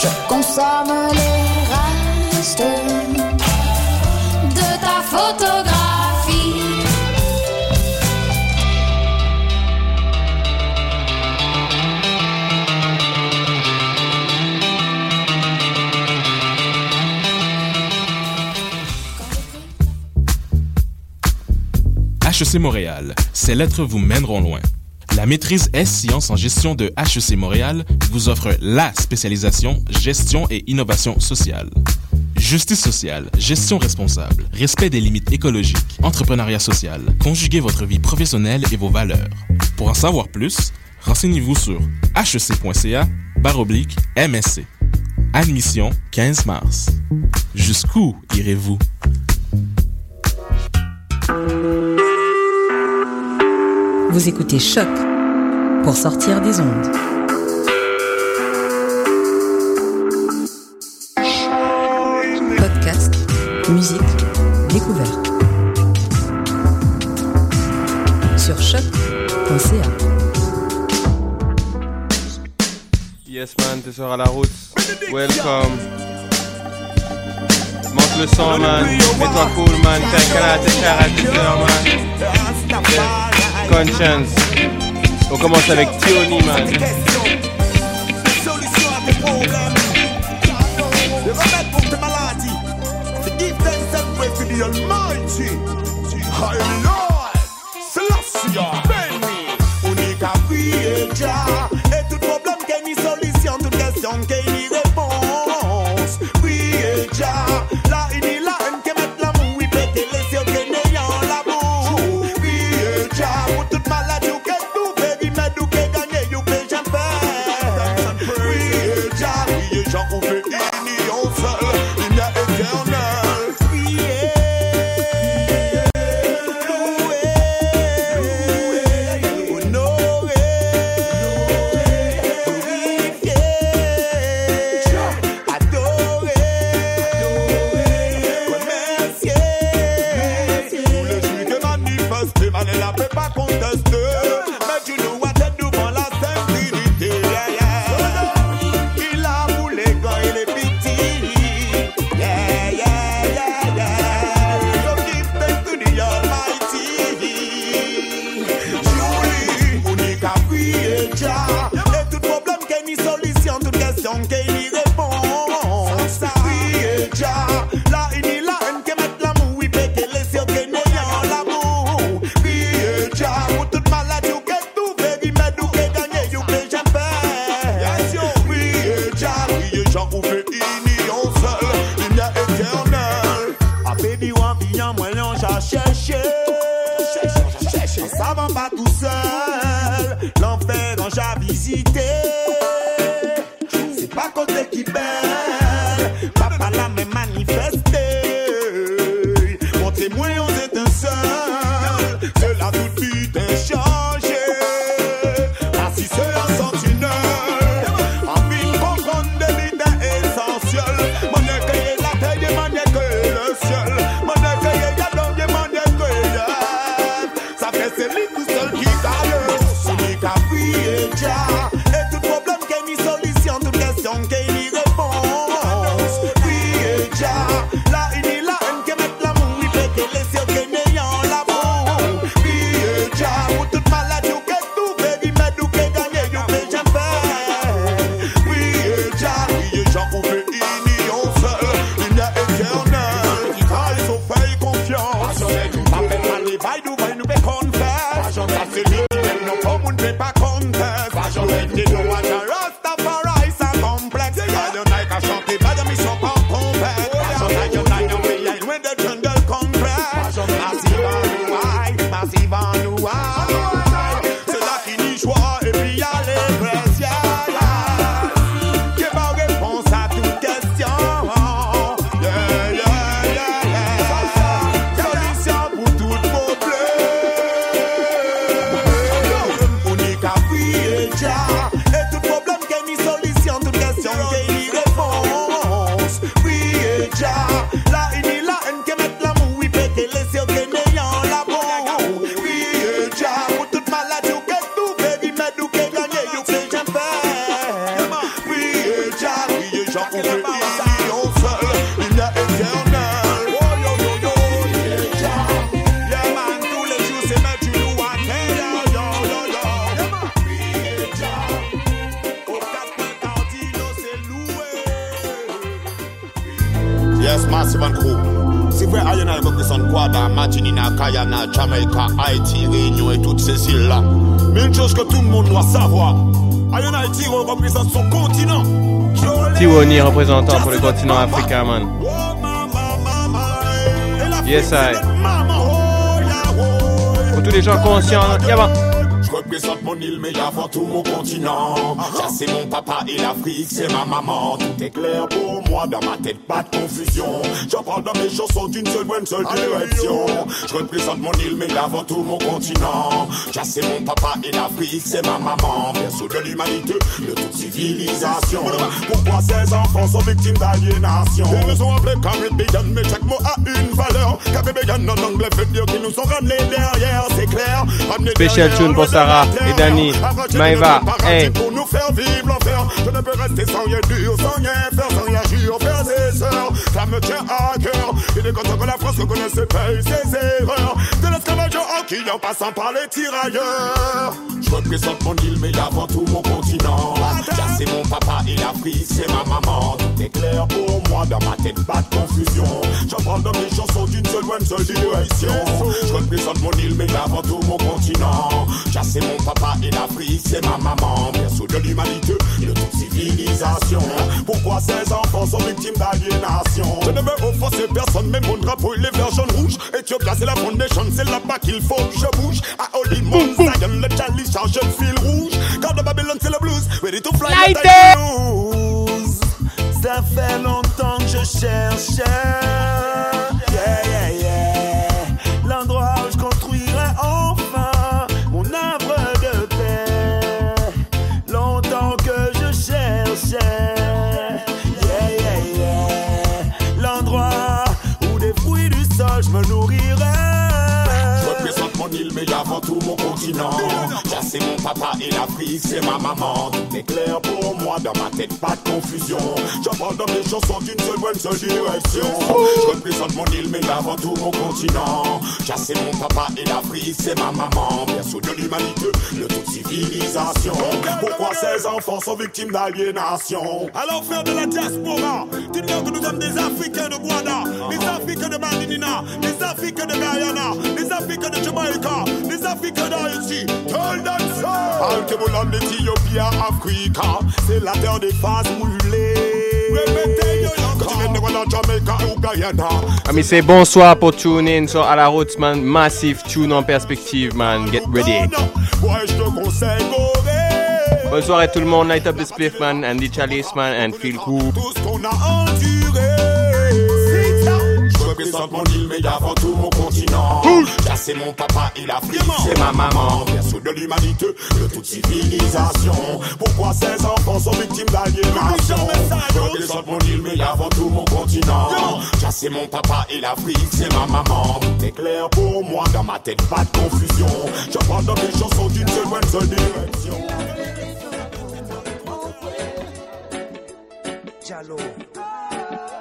je consomme les restes de ta photographie. HEC Montréal, ces lettres vous mèneront loin. La maîtrise S-Sciences en gestion de HEC Montréal vous offre la spécialisation gestion et innovation sociale. Justice sociale, gestion responsable, respect des limites écologiques, entrepreneuriat social, conjuguez votre vie professionnelle et vos valeurs. Pour en savoir plus, renseignez-vous sur hec.ca baroblique MSC. Admission 15 mars. Jusqu'où irez-vous? Vous écoutez Choc pour sortir des ondes. Podcast, musique, découverte. Sur choc.ca. Yes man, t'es sur à la route. Welcome. Monte le son man, mets-toi cool man, t'es un canard, t'es cher man. Conscience. On commence avec Théonie, pour le continent africain, man. Yes, I. Pour tous les gens conscients, yaba. Je représente mon île, mais avant tout mon continent. Ça, c'est mon papa et l'Afrique, c'est ma maman. Tout est clair pour moi, dans ma tête, pas de confusion. J'en parle dans mes chansons d'une seule bonne seule direction. Je représente mon île, mais avant tout mon continent. Ça, c'est mon papa et l'Afrique, c'est ma maman. Berceau de l'humanité, de toute civilisation. Pourquoi ces enfants sont victimes d'aliénation? Ils nous sont appelés Caribbean, mais chaque mot a une valeur. Caribbean en anglais veut dire qu'ils nous sont ramenés derrière, c'est clair. Ramenés Special derrière, tune pour Sarah et Danny, Maïva, hey. pour nous faire vivre l'enfer. Je ne peux rester sans rien dire, sans rien faire, sans rien agir, frères et sœurs. Ça me tient à cœur. Il est content que la France reconnaisse et paye ses erreurs. De l'esclavage en qui en passant par les tirailleurs. Je représente mon île, mais avant tout mon continent. Car c'est mon papa et l'Afrique, c'est ma maman. Tout est clair pour moi, dans ma tête, pas de confusion. J'en parle dans mes chansons d'une seule, une seule direction. Je représente mon île, mais avant tout mon continent. C'est mon papa et l'Afrique, c'est ma maman. Berceau de l'humanité, de toute civilisation. Pourquoi ces enfants sont victimes d'aliénation? Je ne veux offenser personne, mais mon drapeau il est vert, jaune, rouge. Éthiopia, c'est la foundation, c'est là-bas qu'il faut que je bouge. À Holy Mount Zion, le chalice charge le fil rouge. Quand de Babylone, c'est le blues. Ready to fly, Light. Ça fait longtemps que je cherche. Car c'est mon papa et l'Afrique, c'est ma maman. Tout est clair pour moi, dans ma tête, pas de confusion. Parle dans mes chansons d'une seule bonne seule direction. Je représente mon île, mais avant tout mon continent. C'est mon papa et l'Afrique, c'est ma maman. Berceau de l'humanité, de toute civilisation. Pourquoi ces enfants sont victimes d'aliénation? Alors frère de la diaspora, dites-leur que nous sommes des Africains de Guada, des Africains de Martinina, des Africains de Guyana, des Africains de Jamaica, des Africains d'Haïti. Halte c'est bonsoir pour tune in. So a la route man, Massive tune en perspective, man. Get ready. Bonsoir à tout le monde. Night up the spliff man, Andy Chalice man And Phil Cool représente mon île, mais avant tout mon continent. Car c'est mon papa et l'Afrique, c'est ma maman. Berceau de l'humanité, de toute civilisation. Pourquoi ces enfants sont victimes d'aliénation? Je représente mon île, mais avant tout mon continent. Car c'est mon papa et l'Afrique, c'est ma maman. Tout est clair pour moi, dans ma tête, pas de confusion. Je parle dans mes chansons d'une seule, une seule direction. Diallo,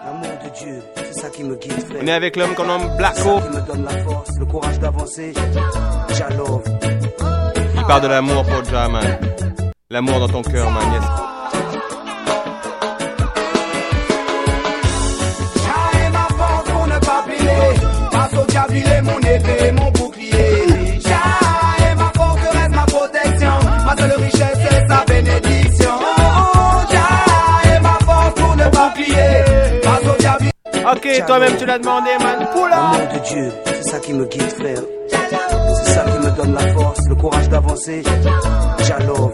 l'amour de Dieu, c'est ça qui me guide, frère. On est avec l'homme qu'on nomme Blacko. qui me donne la force, le courage d'avancer. Il parle de l'amour pour Ja, man. L'amour dans ton cœur, man. Yes. J'ai ma force pour ne pas plier. Ma sauvegarde, mon épée, mon bouclier. J'ai ma forteresse, ma protection. Ma seule richesse, c'est sa bénédiction. Ok, toi-même, tu l'as demandé, man. Up. L'amour de Dieu, c'est ça qui me guide, frère. C'est ça qui me donne la force, le courage d'avancer. Jalove.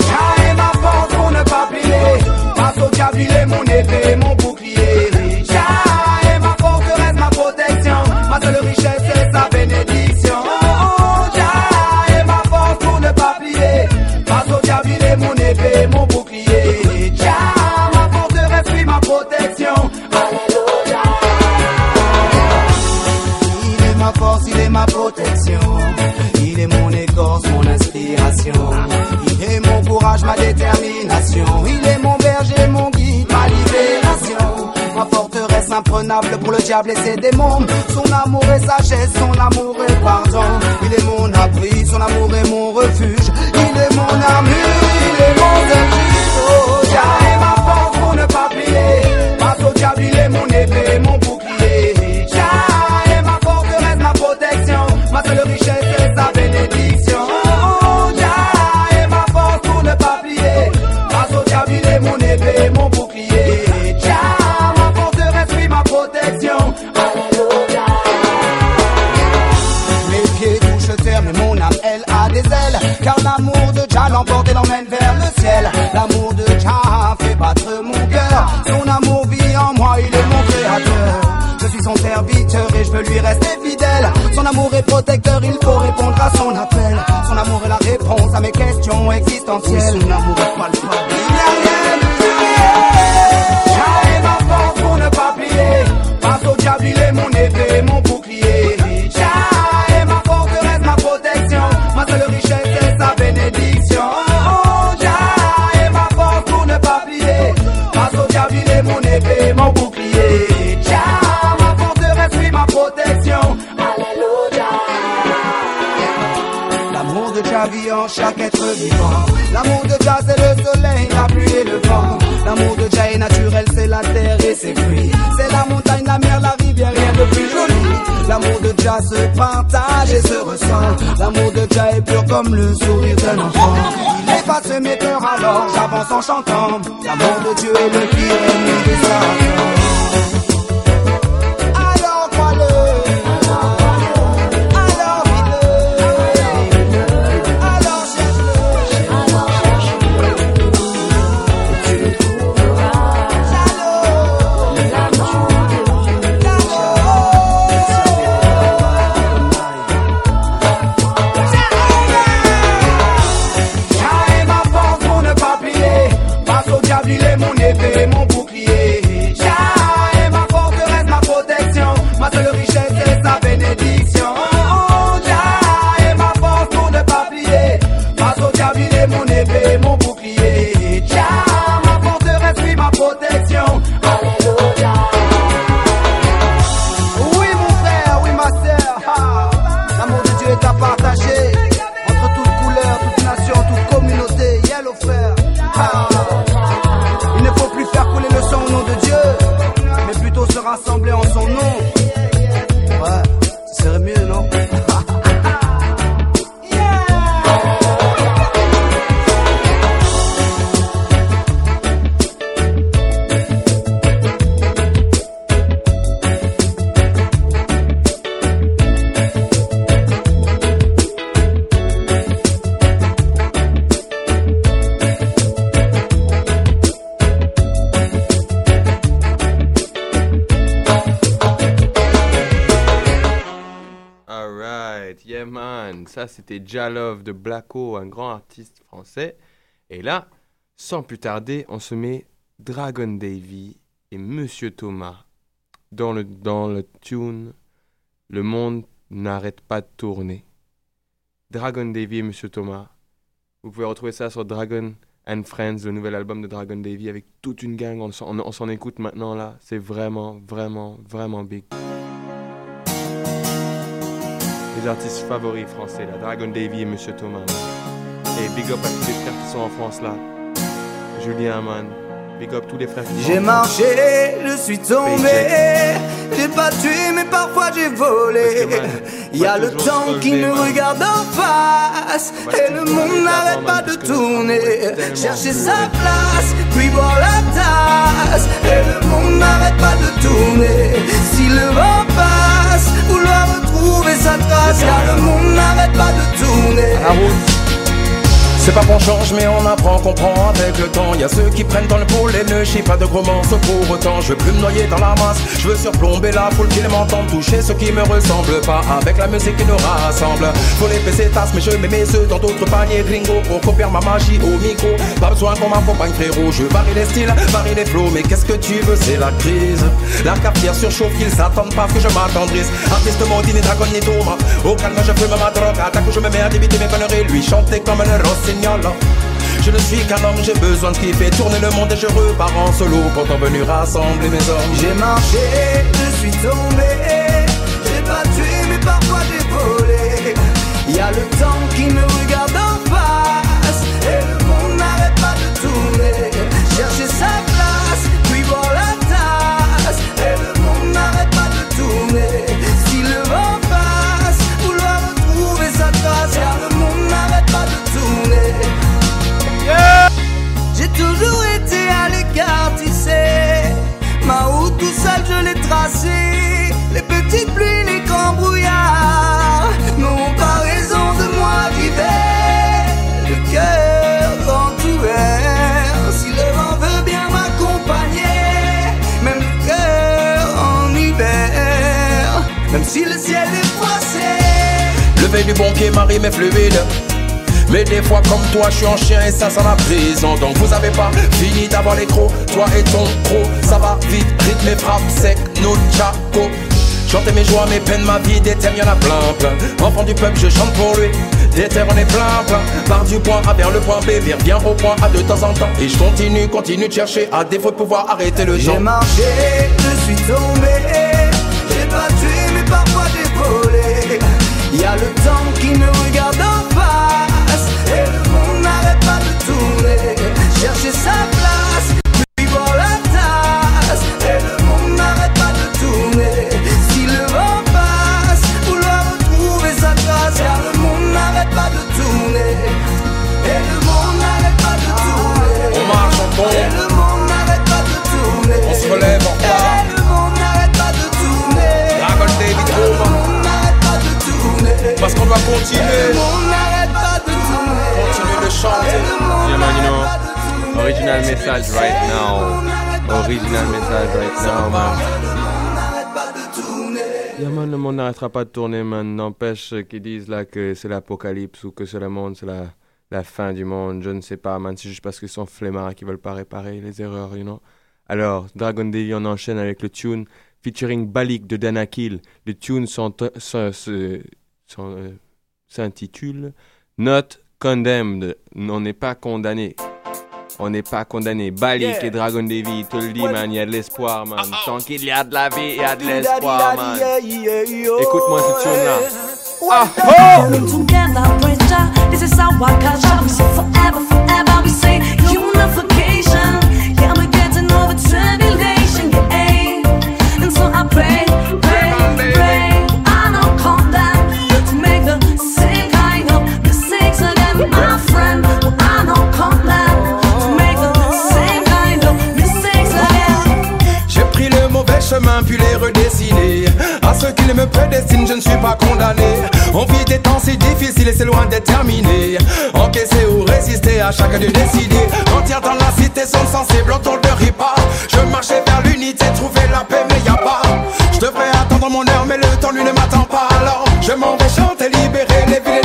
J'ai ma force pour ne pas plier. Ma sauvegarde, mon épée, mon bouclier. J'ai ma forteresse, ma protection. Ma seule richesse, c'est sa Il est mon berger, mon guide, ma libération. Ma forteresse imprenable pour le diable et ses démons. Son amour et sagesse, son amour et pardon. Il est mon abri, son amour est mon refuge. Il est mon armure, il est mon refuge. Oh, est ne pas plier. L'emporte et l'emmène vers le ciel. L'amour de Jah fait battre mon cœur. Son amour vit en moi, il est mon créateur. Je suis son serviteur et je veux lui rester fidèle. Son amour est protecteur, il faut répondre à son appel. Son amour est la réponse à mes questions existentielles. Son amour est palpable. C'est la montagne, la mer, la rivière, rien de plus joli. L'amour de Jah se partage et se ressent. L'amour de Jah est pur comme le sourire d'un enfant. Il efface mes peurs, alors j'avance en chantant. L'amour de Dieu est le pire ennemi des Satans. C'était Jalove de Blacko, un grand artiste français. Et là, sans plus tarder, on se met Dragon Davy et Monsieur Thomas dans le, dans le tune Le monde n'arrête pas de tourner. Dragon Davy et Monsieur Thomas. Vous pouvez retrouver ça sur Dragon and Friends, le nouvel album de Dragon Davy avec toute une gang. On s'en on- on s'en écoute maintenant là. C'est vraiment, vraiment, vraiment big. Artistes favoris français là, Dragon Davy et Monsieur Thomas. Et big up à tous les frères qui sont en France là. Julien man. Big up tous les frères qui sont J'ai marché, je suis tombé. J'ai pas tué, mais parfois j'ai volé. Il y a le temps qui man. regarde en face. Et le monde n'arrête pas de tourner. Chercher sa place, puis boire la tasse. Et le monde n'arrête pas de tourner. Si le vent passe, vouloir retrouver Car le monde n'arrête pas de tourner. C'est pas qu'on change mais on apprend, comprend avec le temps. Y a ceux qui prennent dans le pôle et ne chient pas de gros morceaux pour autant. Je veux plus me noyer dans la masse, je veux surplomber la foule qui m'entend toucher ce qui me ressemble pas avec la musique qui nous rassemble. Faut les PC tasses mais je mets mes œufs dans d'autres paniers. Gringo Pour copier ma magie au micro. Pas besoin qu'on m'accompagne frérot Je varie les styles, varie les flots. Mais qu'est-ce que tu veux c'est la crise. La cafetière surchauffe qu'ils s'attendent parce que je m'attendrisse. Artiste maudit ni dragon Au calme je fume ma drogue. Attaque je me mets à débiter mes conneries. Lui chanter comme le je ne suis qu'un homme, j'ai besoin de kiffer Tourner le monde et je repars en solo Pourtant venu rassembler mes hommes. J'ai marché, je suis tombé J'ai pas tué mais parfois j'ai volé. Y a le temps qui me regarde Les petites pluies, les grands brouillards. N'ont pas raison de moi d'hiver Le cœur grand ouvert Si le vent veut bien m'accompagner Même le cœur en hiver. Même si le ciel est froissé. Lever du bon pied, Marie m'est fluide mais des fois comme toi je suis en chien et ça sent la prison Donc vous avez pas fini d'avoir les crocs Toi et ton croc ça va vite Rythme et frappe sec, nous tchaco Chanter mes joies, mes peines, ma vie, des thèmes, y'en a plein, plein. Enfant du peuple, je chante pour lui. Des terres, on est plein, plein. Par du point A vers le point B, vers bien au point A de temps en temps. Et je continue, continue de chercher À défaut de pouvoir arrêter le temps J'ai marché, je suis tombé. J'ai pas tué mais parfois j'ai volé. Y a le temps qui me regarde Chercher sa place, puis la tasse. Et le monde n'arrête pas de tourner. Si le vent passe, vouloir retrouver sa trace Car le monde n'arrête pas de tourner. Et le monde n'arrête pas de tourner. On marche, on tombe. Et le monde n'arrête pas de tourner. On se relève, on repart. Et le monde n'arrête pas de tourner. Dragon David Le Home monde n'arrête pas de tourner. Parce qu'on doit Le continuer original message right now. Original message right now, man. Yeah, man, le monde n'arrêtera pas de tourner, man. N'empêche qu'ils disent là que c'est l'apocalypse ou que c'est le monde, c'est la, fin du monde. Je ne sais pas, man. C'est juste parce qu'ils sont flemmards qui veulent pas réparer les erreurs, you know. Alors, Dragon Davy, on enchaîne avec le tune featuring Balik de Danakil. Le tune euh, s'intitule Not Condemned. On n'est pas condamné. On n'est pas condamné. Balik et Dragon Davy, il te le dit, man. Il y a de l'espoir, man. Tant qu'il y a de la vie, il y a de l'espoir, man. Écoute-moi ce. Coming together, praise Jah. This is got shot. We say forever, forever. We say unification. Yeah, we're getting over tribulation. Yeah, and so I pray, pray. À ceux qui me prédestinent je ne suis pas condamné. On vit des temps si difficiles et c'est loin d'être terminé. Encaisser ou résister à chacun de décider. Mentir dans la cité sont sensibles autour de ripa. Je marchais vers l'unité, trouver la paix mais y a pas. Je devrais attendre mon heure mais le temps lui ne m'attend pas. Alors je m'en vais chanter, libérer les villes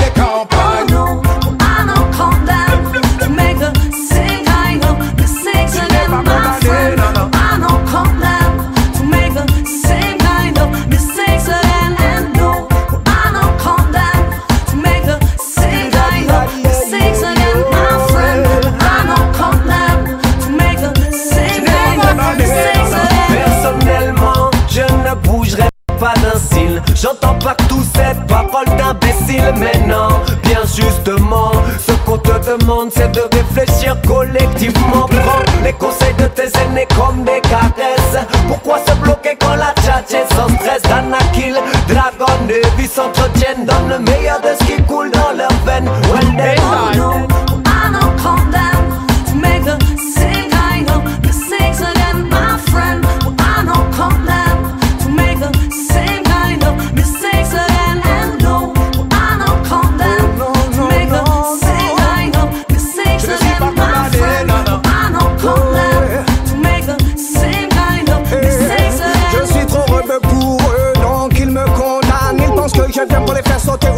pas d'un cil. J'entends partout cette parole d'imbécile, mais non, bien justement, ce qu'on te demande, c'est de réfléchir collectivement. Prends les conseils de tes aînés comme des caresses. Pourquoi se bloquer quand la tchatche est sans stress? Danakil, Dragon, Devi s'entretiennent, donne le meilleur de ce qui coule dans leurs veines. Well, they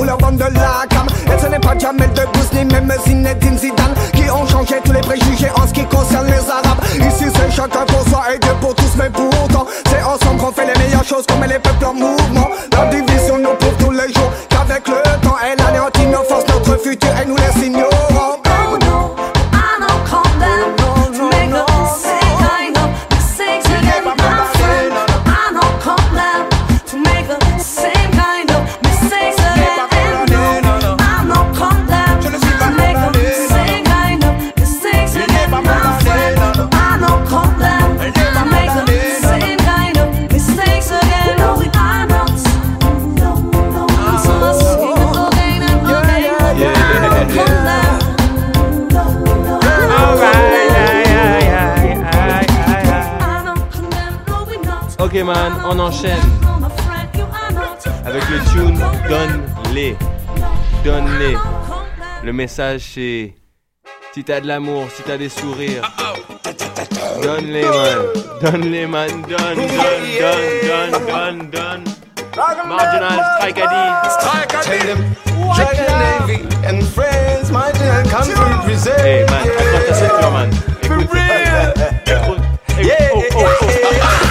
ou leur bande de lacam. et ce n'est pas Jamel de Bouss ni même Zinedine Zidane qui ont changé tous les préjugés en ce qui concerne les Arabes. Ici c'est chacun pour soi et Dieu pour tous, mais pour autant c'est ensemble qu'on fait les meilleures choses, qu'on met les peuples en mouvement. on enchaîne avec le tune Donne-les. Donne-les. Le message c'est si t'as de l'amour, si t'as des sourires. Donne-les, man. Donne-les, man. Donne, donne, donne, donne, donne, donne. Marginal Strike Addy. Tell them, check your navy and friends, my dear, come from Brazil. Hey, man, accroche ta ceinture, man. Écoute. Écoute. Écoute. Oh, oh, oh.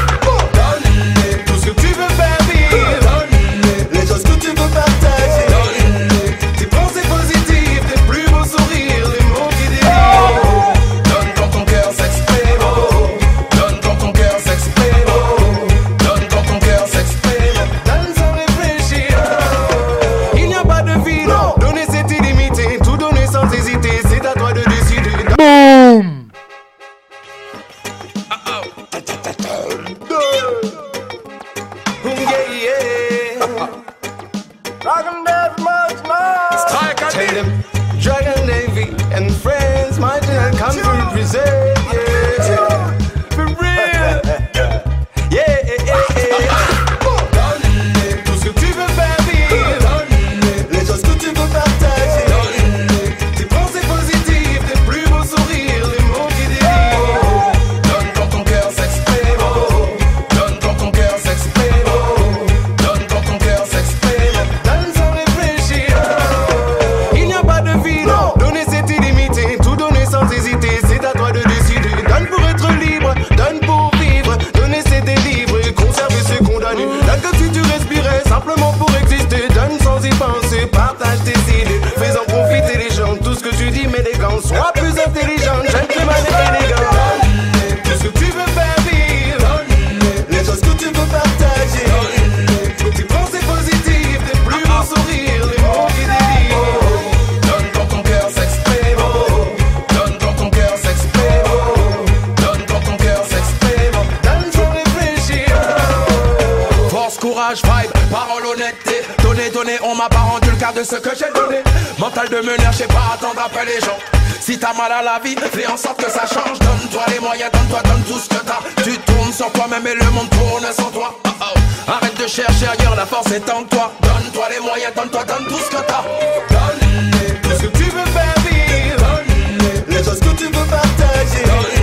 ce que j'ai donné. Mental de meneur, j'ai pas attendre après les gens. Si t'as mal à la vie, fais en sorte que ça change. Donne-toi les moyens, donne-toi, donne tout ce que t'as. Tu tournes sur toi-même et le monde tourne sans toi. Oh, oh. Arrête de chercher ailleurs, la force est en toi. Donne-toi les moyens, donne-toi, donne tout ce que t'as. Donne tout ce que tu veux faire vivre. Donne les choses que tu veux partager.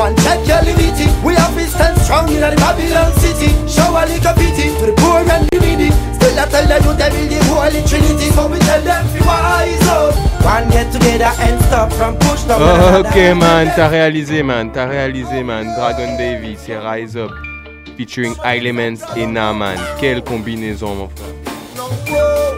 One check your liberty. We have to stand strong in the Babylon city. Show a little pity to the poor and the needy. Still I tell the youth they build the holy trinity. So we tell them wise up. One get together and stop from push Oh, ok, man, t'as réalisé, man, t'as réalisé, man. Dragon Davy, c'est Rise Up, featuring Elements et Naman. Quelle combinaison, mon frère.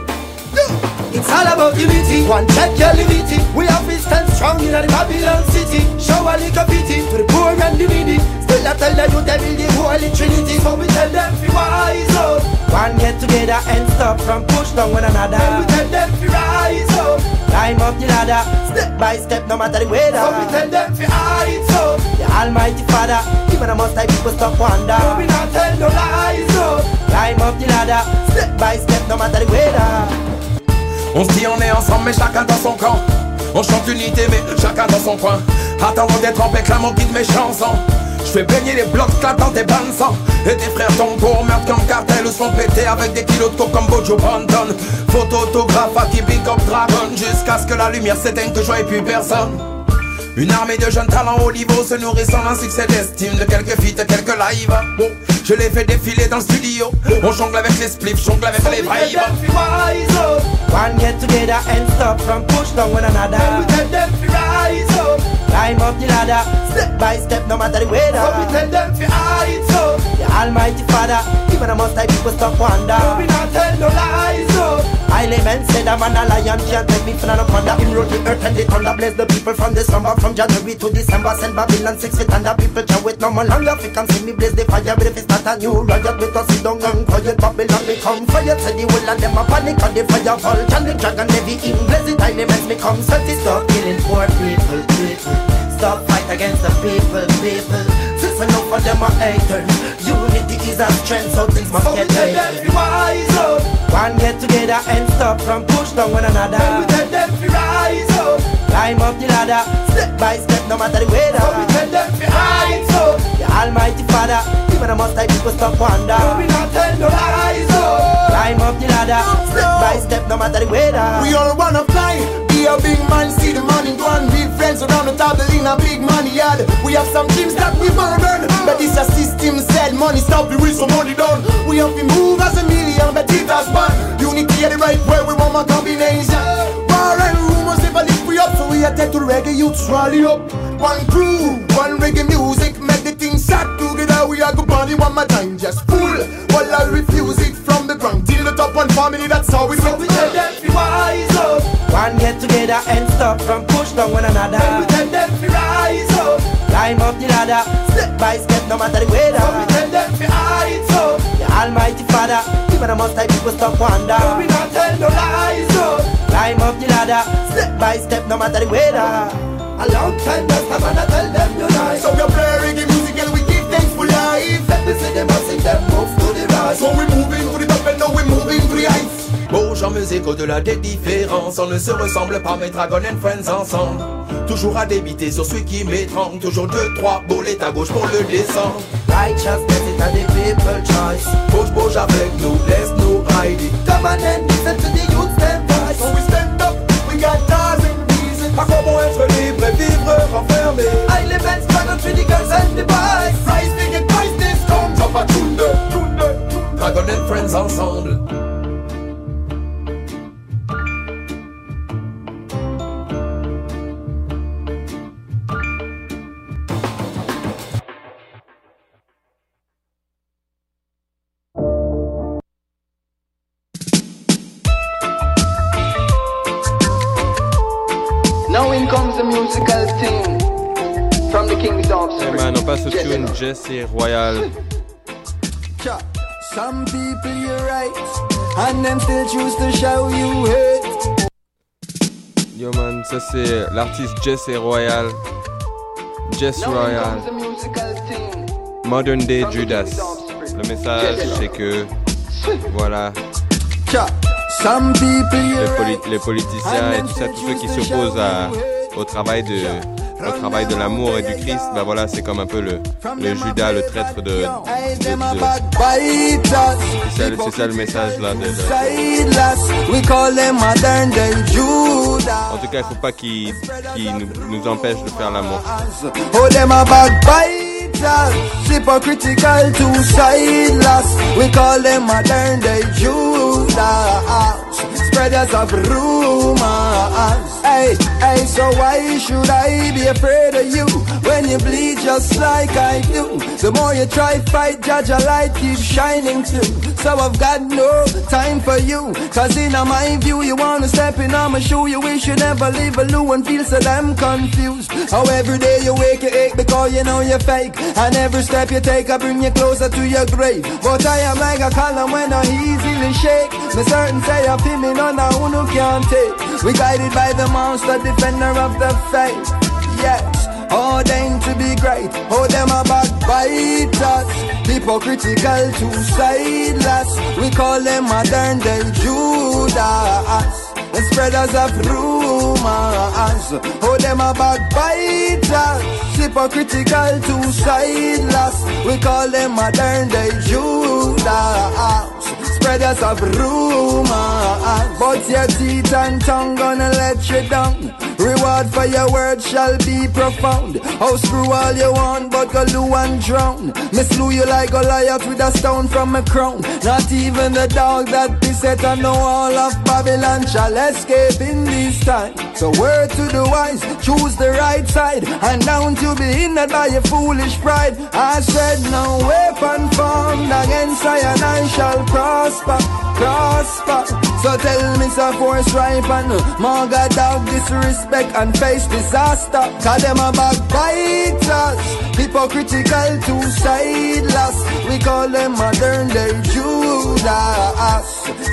It's all about unity. One check your liberty. We have to stand strong in the Babylon city. Show a little pity to the poor and the needy. Still I tell the youth they build the holy trinity. So we tell them to wise up. One get together and stop from push down one another. Then we tell them to rise up. Climb up the ladder, step by step, no matter the weather. So we tell them to heights up. The Almighty Father, even the most high people stop wonder. So we not tell no lies up. Climb up the ladder, step by step, no matter the weather. On se dit on est ensemble mais chacun dans son camp. On chante unité mais chacun dans son coin. Attendant d'être en paix clame guide mes chansons. Je fais baigner les blocs claquant des bandes sang. Et tes frères tombent pour meurtre comme cartel Ou se font péter avec des kilos de coke comme Bojo Brandon Photo autographe qui big up dragon Jusqu'à ce que la lumière s'éteigne que je voie plus personne une armée de jeunes talents au niveau se nourrissant d'un succès d'estime de quelques feats, quelques lives. Bon, je les fais défiler dans le studio. On jongle avec les spliffs, jongle avec les vibes. rise up. One get together and stop from push down one another. Then we tell them to rise up. Climb up the ladder, step by step, no matter the weather. So we tell them to heights up. The Almighty Father, even the most high people stop wonder. So we not tell no lies up. Element said a man a lion can't take me from no ponder. Him rule the earth and the thunder, bless the people from the summer, from January to December. Send Babylon six feet under people can wait no more longer. Fi come see me blaze the fire, but if it's not a new riot, we just sit down and quiet. Babylon become fire, say the whole of them a panic and the fire fall. Can the dragon heavy in Bless blaze it, elements become selfish. Stop killing poor people, people. Stop fight against the people, people. Since enough of them are haters, unity is our strength, so things must get better. wise up. One get together and stop from push down one another. Then we tell them to rise up. Climb up the ladder, step by step, no matter the weather. So we tell them to rise up. The Almighty Father, even the most high people stop wonder. So we not tell no lies up. Climb up the ladder, step by step, no matter the weather. We all wanna fly, be a big man, see the money go and build friends around the table in a big money yard. We have some dreams that we burn, but this a system said money stop the with some money done. We have to move as a million, but it has one. Unity at the right way, we want my combination. War and rumors never lift we up, so we attend to the reggae youths rally up. One crew, one reggae music, make the thing sat together. We are good party one more time, just full. While I refuse it from the ground till the top one family. That's how we So we tell them to wise up. One get together and stop from push down one another. Then we tell them to rise up. Climb up the ladder, step by step, no matter the weather. So we tell them to heights up. The Almighty Father, even the most high people stop wonder. So we not tell no lies up. Climb up the ladder, step by step, no matter the weather. A long time just a man I tell them you lie. So we play reggae music and we give thanks for life. Let me see them and sing them move to the right. So we moving to the top and now we moving to the heights. Bouge en musique au-delà des différences On ne se ressemble pas mais Dragon and Friends ensemble Toujours à débiter sur celui qui m'étrangle Toujours deux, trois boulettes à gauche pour le descendre Righteousness is a the people choice. Bouge, bouge avec nous, laisse-nous ride it. Come on and listen to the youth them voice. So we stand up, we got thousand reasons. Pas comment être libre et vivre renfermé I live and struggle through the girls and the boys. Rise, big and this come drop a tune. Dragon and Friends ensemble Jesse Royal. Cha. Some people you're right, and them still choose to show you hate. Yo man, ça c'est l'artiste Jesse Royal. Jess Now in Royal. Modern Day Judas. Le message c'est que voilà, Cha. Some people les, poli- les politiciens et tout ça, tous ceux qui s'opposent au travail de au travail de l'amour et du Christ, bah voilà, c'est comme un peu le, le Judas, le traître de, c'est ça, le- le message là. de-. En tout cas, il faut pas qu'ils qu'ils nous, nous empêchent de faire l'amour. Backbiters, hypocritical, two-sideless. We call them modern day Judas, spreaders of rumors. Hey, hey, so why should I be afraid of you when you bleed just like I do? The more you try fight, judge a light keeps shining too. So I've got no time for you, cause in my view, you wanna step in on my shoe. You wish you never leave a loo and feel so damn confused. How every day you wake, you ache because you know you're fake. And every step you take, I bring you closer to your grave. But I am like a column when I easily shake. Me certain say I feel me none of who can't take. We guided by the monster, defender of the faith. Yes, ordained to be great. Oh, them a backbiters, hypocritical, two-sideless. We call them modern day Judas. The spreaders of rumors. Oh, them a backbiters, hypocritical, two-sideless. We call them modern day Judas. Spreaders of rumors. But your teeth and tongue gonna let you down. Reward for your words shall be profound. Oh, screw all you want, but go loo and drown. Me slew you like Goliath with a stone from a crown. Not even the dog that beset on the wall of Babylon shall escape in this time. So word to the wise, choose the right side, and don't you be hindered by your foolish pride. I said no weapon formed against I and I shall prosper, prosper. So tell me, so force ripe and Marga dog disrespect and face disaster. Cause them a backbiters, hypocritical, two-sideless. We call them modern day Judas,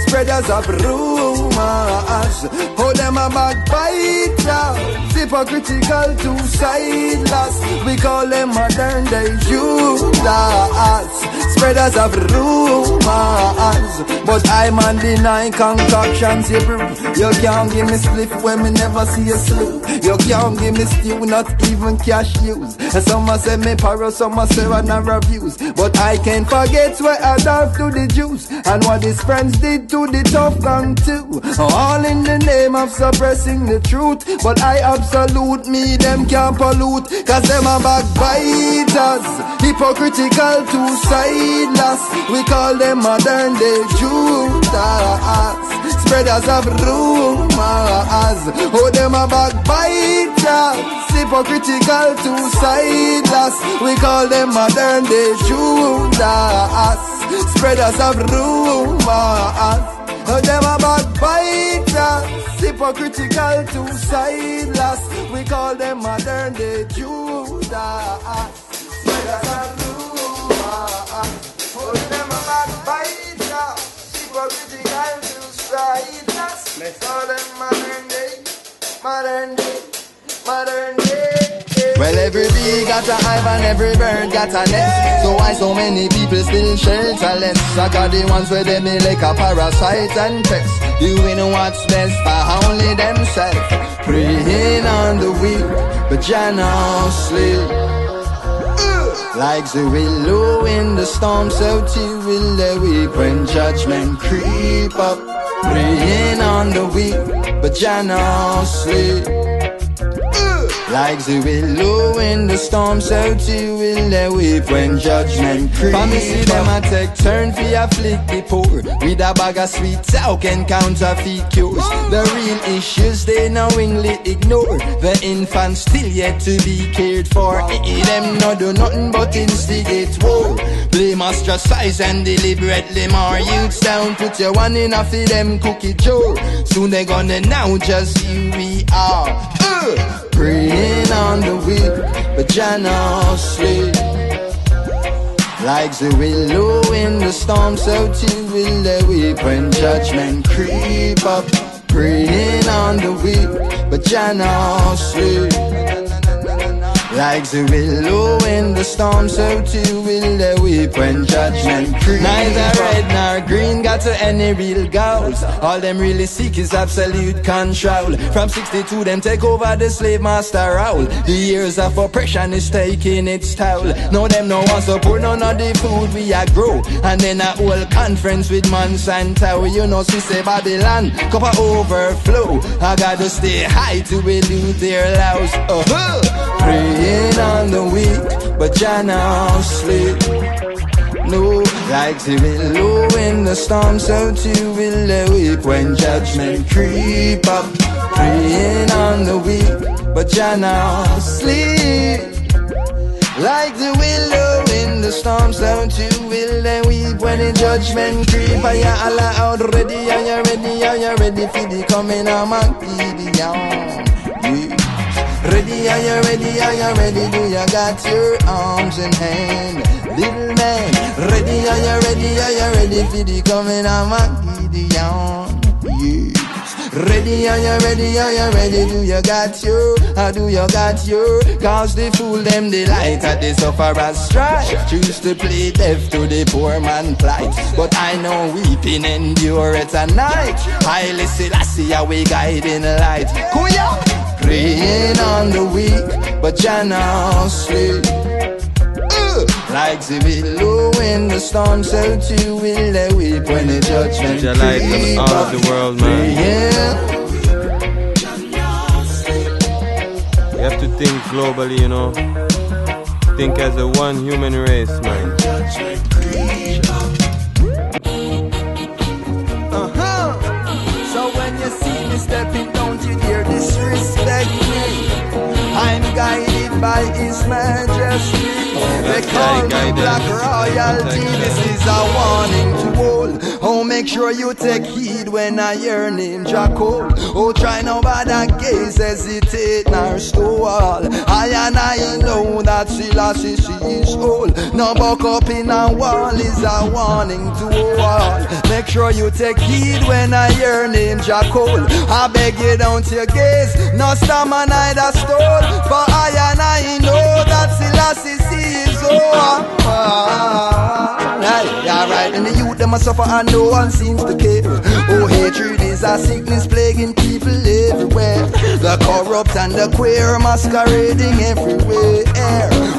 spreaders of rumors. Oh, them a backbiters, hypocritical, two-sideless. We call them modern day Judas, spreaders of rumors. But I'm deny concoctions you brew. You can't give me slip when me never see a slew. You can't give me stew, not even cash use. And some say me paro, some say I not reviews. But I can't forget what I done to the Jews and what his friends did to the tough gang too. All in the name of suppressing the truth. But I absolute me, them can't pollute. Cause them are backbiters, hypocritical, two-sideless. We call them modern day Judas. Spreaders of rumors. Oh, them a backbiters, hypocritical, two-sideless. We call them modern day Judas. Spreaders of rumors. Oh, them a backbiters, hypocritical, two-sideless. We call them modern day Judas. Spreaders of them day, modern day, modern day. Well, every bee got a hive and every bird got a nest. So why so many people still shelterless? I got the ones where they be like a parasite and pest. Doing what's best for only themselves. Preying on the weak, but Jah now sleep. Like the willow in the storm, so too will the weep when judgment creep up. Preying on the weak, but Jah now sleep. Like the willow in the storm, so too will they weep when judgment creep. For me see them a take turn for afflict the poor with a bag of sweets, how can counterfeit cures? The real issues they knowingly ignore. The infants still yet to be cared for. Eh, them no do nothing but instigate war. Blame ostracize and deliberately more youths down. Put your one in for them cookie jar. Soon they gonna know just who we are. Uh, preying on the weak, but Jah now sleep. Like the willow in the storm, so too will the weep when judgment creep up. Preying on the weak, but Jah now sleep. Like the willow in the storm, so too will the weep when judgment creeps. Neither red nor green got to any real goals. All them really seek is absolute control. From 62, them take over the slave master role. The years of oppression is taking its toll. No, them no one support none of the food we a grow. And then a whole conference with Monsanto. You know, she say Babylon, of overflow. I gotta stay high to elude their laws. Uh-huh. Praying on the weak, but Jah now sleep. No, like the willow in the storm, so too will weep when judgment creep up. Praying on the weak, but Jah now sleep. Like the willow in the storm, so too will they weep when the judgment creep. Are you all out ready? Are you ready? Are you ready for the coming of Gideon? Yeah. Ready, are you ready? Are you ready? Do you got your arms in hand? Little man, ready, are you ready? Are you ready for the coming of Gideon? Yes. Ready, are you ready? Are you ready? Do you got your? How do you got your? Cause they fool them delight at the sufferer's strife. Choose to play deaf to the poor man plight. But I know weeping endure at a night. Haile Selassie, are we guiding light. Kuya! Praying on the weak, but Jah now sleep. Uh, like the willow in the storm, so too will they weep when the judgment Jah light on all of the world, man. Yeah. You have to think globally, you know. Think as a one human race, man. By His Majesty. They call me Black Royalty. This is a warning to all. Make sure you take heed when I hear name Jah call. Oh, try no bother gaze, hesitate nor stall. I and I know that Selassie she is all. No buck up in a wall is a warning to all. Make sure you take heed when I hear name Jah call. I beg you don't you gaze, no stammer neither stole. For I and I know that Selassie she is all. Hey, alright, and the youth them a suffer and no one seems to care. Oh, hatred is a sickness plaguing people everywhere. The corrupt and the queer masquerading everywhere.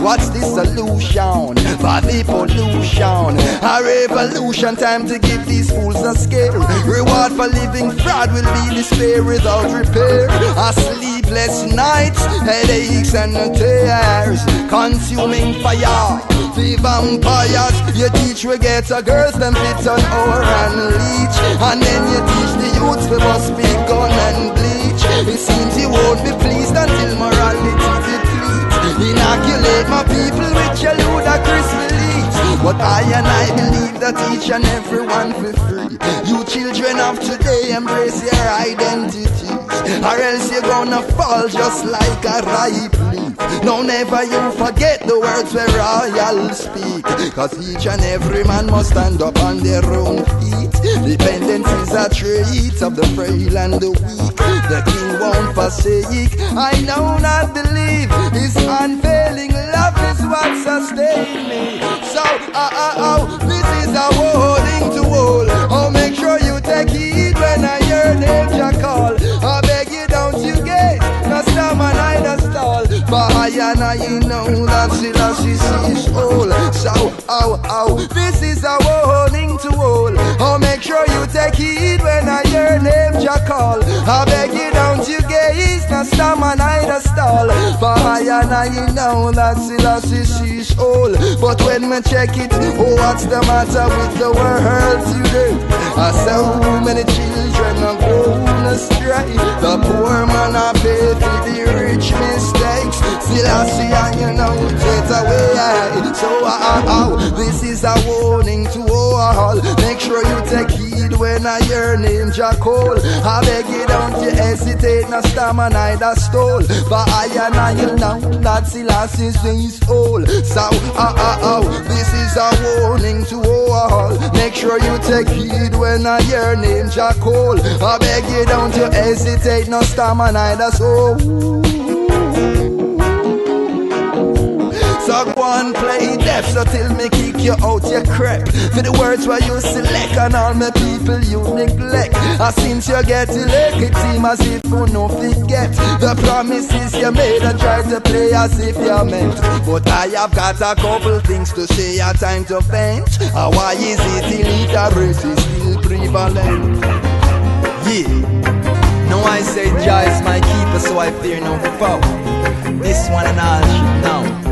What's the solution for the pollution? A revolution, time to give these fools a scare. Reward for living fraud will be despair without repair. A sleepless nights, headaches and tears, consuming fire. The vampires, you teach we get a girls them fit on our and leech, and then you teach the youths we must be gun and bleach. It seems you won't be pleased until morality depletes. Inoculate my people with your ludicrous beliefs. But I and I believe that each and every one for free. You children of today embrace your identities, or else you're gonna fall just like a ripe leaf. No, never you forget the words where royal speak. Cause each and every man must stand up on their own feet. Dependence is a trait of the frail and the weak. The king won't forsake. I know not believe his unfailing love is what sustains me. So, uh, uh, oh, this is a warning to all. Oh, make sure you take heed when I hear Jah call. I beg you, don't you get no stammer neither stall. But I and I know that Selassie sees all. So, oh, oh, this is a warning to all. Oh, make sure you take heed when I hear name Jah call. I beg you, don't you gaze, not no stammer neither stall. But I and I know that Selassie sees all. But when me check it, oh, what's the matter with the world today? I so many children are going astray. The poor man are paid for the rich mistakes. Selassie, and you know, take away. So, uh, uh, this is a warning to all. Make sure you take heed when I hear name Jah call. I beg you, don't you hesitate, no stammer, neither stole. But I and I you know that Selassie is all. So, uh, uh, uh, this is a warning to all. Make sure you take heed when I hear name Jah call. I beg you, don't you hesitate, no stammer, neither stole. So go and play deaf, so till me kick you out your crap. For the words where you select and all my people you neglect. And since you get elect, it seems as if you no forget the promises you made and try to play as if you meant. But I have got a couple things to say, a time to faint. Uh, why is it illiteracy still prevalent? Yeah. No, I say Jah is my keeper, so I fear no foe. This one and all should know.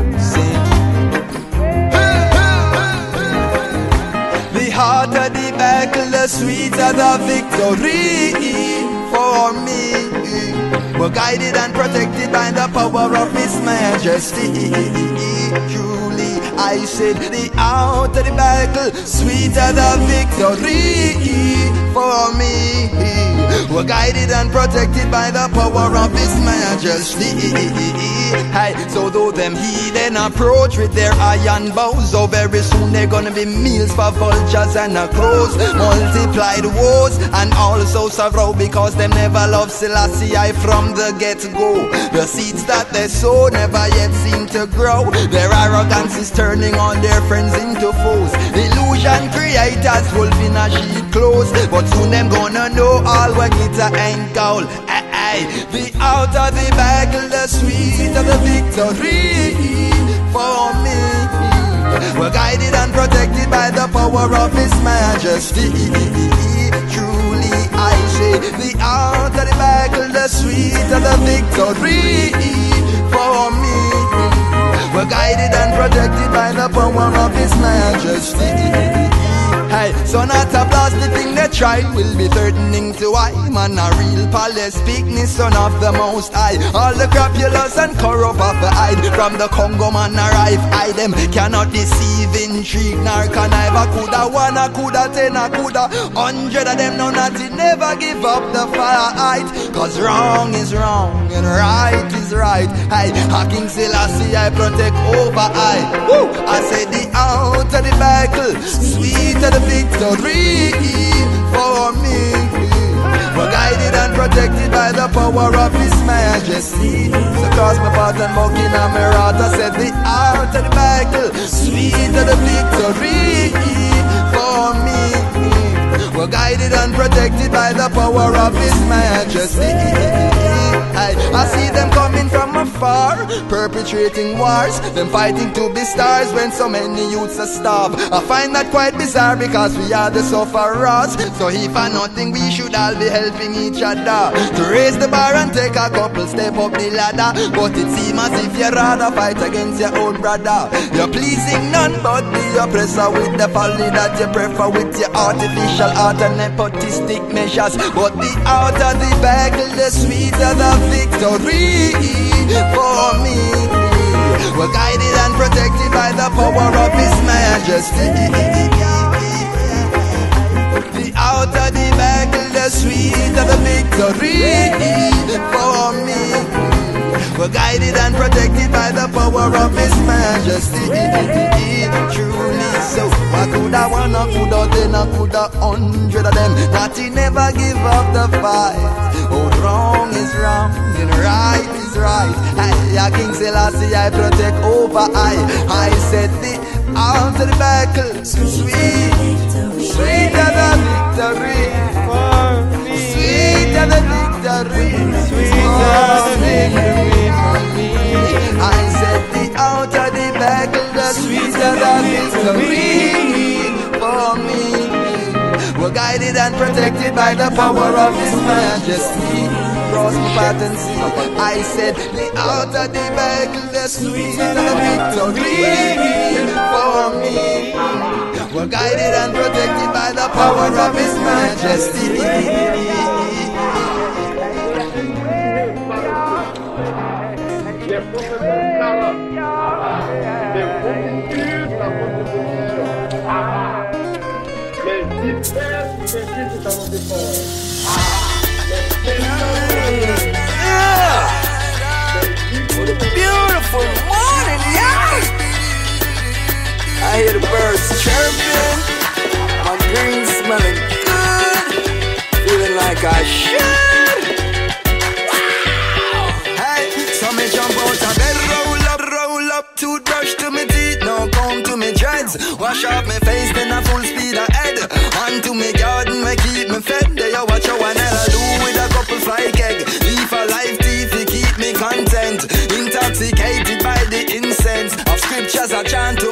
The harder the battle, sweeter the victory for me. We're guided and protected by the power of His Majesty. Truly, I said the out of the battle, sweeter the victory for me. We're guided and protected by the power of His Majesty. So though them heathen approach with their iron bows, so very soon they're gonna be meals for vultures and a crows. Multiplied woes and also sorrow because them never love Selassie I from the get-go. The seeds that they sow never yet seem to grow. Their arrogance is turning all their friends into foes. Illusion creators wolf in a sheep clothes, but soon them gonna know all what glitter ain't gold. Ay, ay. The out of the battle, the sweet of the victory for me. We're guided and protected by the power of His Majesty. Truly, I say, the out of the battle, the sweet of the victory for me. We're guided and protected by the power of His Majesty. Hey, so not a plastic thing they try will be threatening to I Man a real palace speakness son of the most high. All the crapulous and corrupt of the hide From the Congo man arrive I them cannot deceive, intrigue nor connive. I coulda one, I coulda ten, I coulda hundred of them No nothing, never give up the fight. Cause wrong is wrong and right is right. Hey, King Selassie I protect over I. Woo! I say the out of the battle Sweet of the victory for me. We're guided and protected by the power of His Majesty. So cross my path and Buckingham Merata said the art of the battle, sweet of the victory for me. Guided and protected by the power of His Majesty. I, I see them coming from afar, perpetrating wars, them fighting to be stars when so many youths are starved. I find that quite bizarre because we are the sufferers. So if I nothing, we should all be helping each other to raise the bar and take a couple step up the ladder. But it seems as if you rather fight against your own brother. You're pleasing none but oppressor with the folly that you prefer with your artificial art and nepotistic measures. But the art of the battle, the sweeter the victory for me. We're guided and protected by the power of His Majesty. The out of the battle, the sweet of the victory for me. We're guided and protected by the power of His Majesty. Truly so. I coulda one, I coulda ten, I coulda hundred of them. That he never give up the fight. Oh, wrong is wrong and right is right. I, King Selassie, I protect over I. I set the out of the battle, sweet, sweet of the victory for me. Sweet the victory, for me. I said the out of the battle, the sweet of the victory for me. We're guided and protected by the power of His Majesty. And. I said the out of the battle, the sweet victory for me. We're guided and protected by the power of His Majesty. I hear the birds chirping, my green smelling good, feeling like I should. Wow. Hey, so me jump out of bed, roll up, roll up, toothbrush to me teeth, now comb to me dreads. Wash off my face, then I full speed ahead. On to me garden, me keep me fed. There you watch how I do with a couple fly keg. Leave a life teeth keep me content. Intoxicated by the incense of scriptures I chant to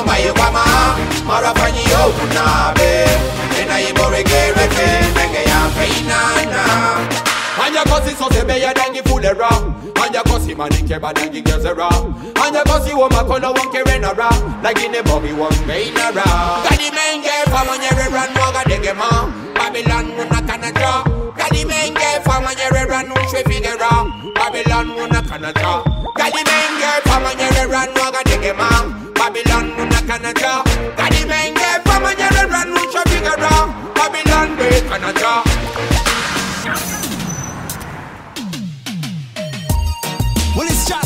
omaikwama marafanyiyo okunabe enayiboregereke nenge yampeinana anyakosi sosebeya nangifulera anyakosi manikeba nangigezera anyakosi womakono wonkerenara lagine bobi wongeinara kadimengeka monyerera nogadegema babilan munakanaja Galimengeka manyerera nushwefigera babilan munakanaja Galimengeka manyerera ma. Babylon, una canalla. Daddy venga pa' mañana gran mucho figura. Babylon. Well, it's just.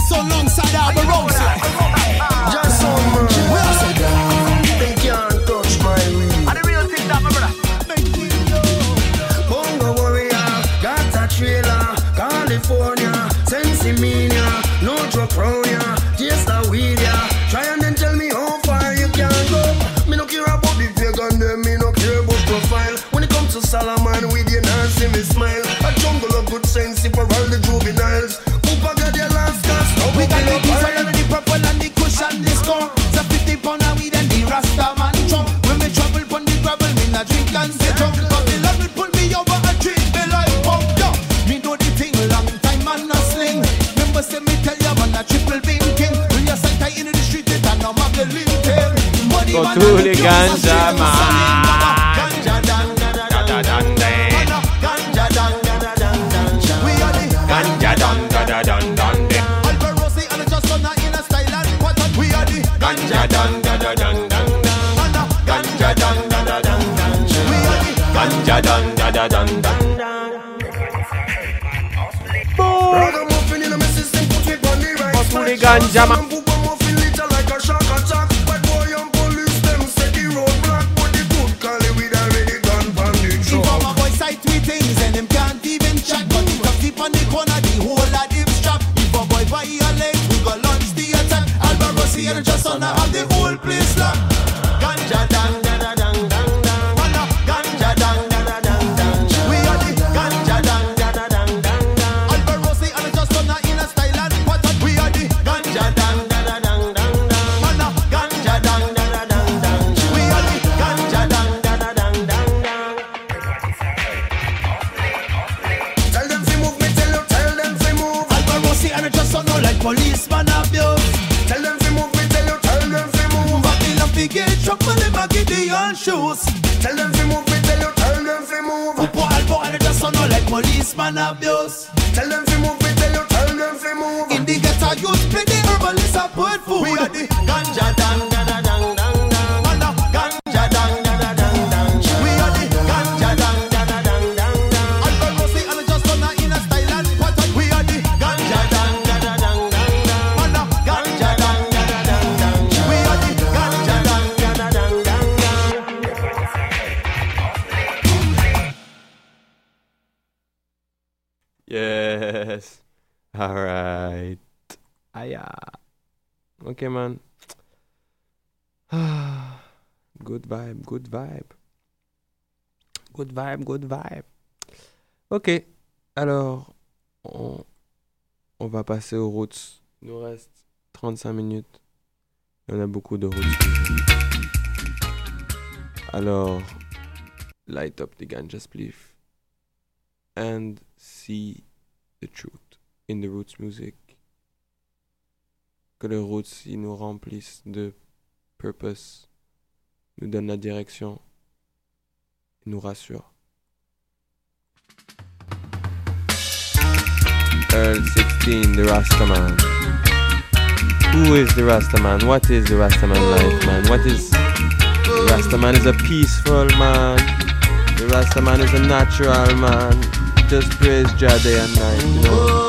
drink and get drunk Babylon will pull me over and treat me like pump yeah. Me do the thing long time and a sling. Remember say me tell you man a triple beam king. When you sight in the street it and I'm a the link Money man a the ganja man. dan dan dan. Ragamuffin in a the right. policeman abuse. Tell them to move, we tell you, tell them to move. In the ghetto, you play the herbalist, I put food. We are the ganja dandang. Ok man. Good vibe, good vibe. Good vibe, good vibe. Ok, alors, on, on va passer aux routes. Il nous reste 35 minutes. Il a beaucoup de routes. Alors, light up the ganja spliff and see the truth in the roots music que les routes nous remplissent de purpose, nous donnent la direction et nous rassurent. Earl 16, the Rastaman. Who is the Rastaman? What is the Rastaman life, man? What is. The Rastaman is a peaceful man. The Rastaman is a natural man. Just praise Jah day and night, you know?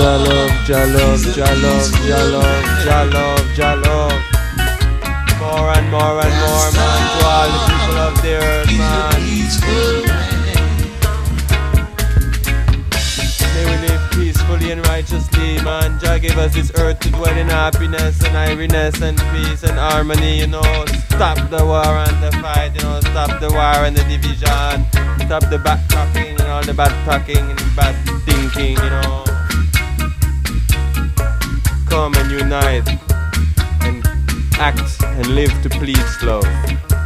Jah love, Jah love, Jah love. More and more and more, man, to all the people of the earth, man. May we live peacefully and righteously, man. Jah give us this earth to dwell in happiness and iriness and peace and harmony, you know. Stop the war and the fight, you know. Stop the war and the division. Stop the back talking and all the bad talking and bad thinking, you know. Come and unite and act and live to please love.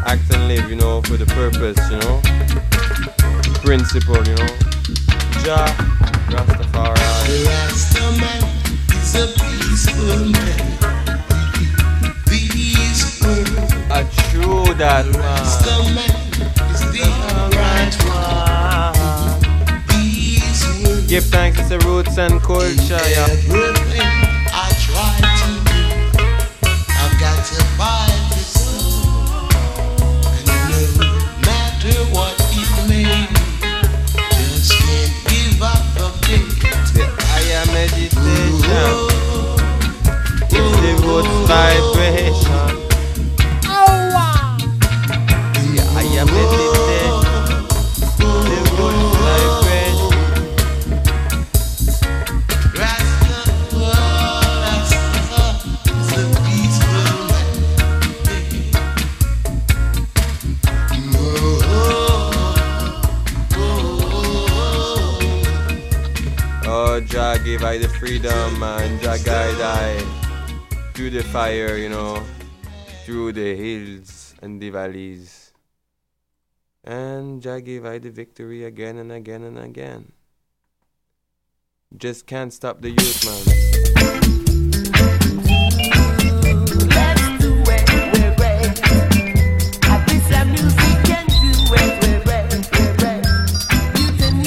Act and live, you know, for the purpose, you know. Principle, you know. Jah, Rastafari. The Rastaman is a peaceful man. Peaceful. A true that man. Rastaman is the upright one. Give thanks to the roots and culture, yeah. Up the faith. The higher meditation. Jah give I the freedom, and Jah guide I through the fire, you know, through the hills and the valleys. And Jah give I the victory again and again and again. Just can't stop the youth, man.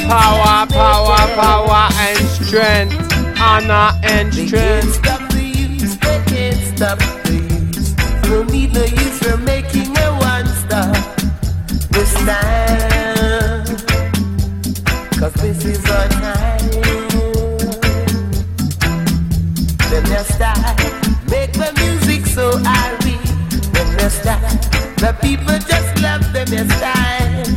Power, power, power and strength. Honor and strength. Stop the youth, they can't stop the youth. No need no use for making a one stop. This time, cause this is our time. Then they start, make the music so I be. Then they start, the people just love them their style.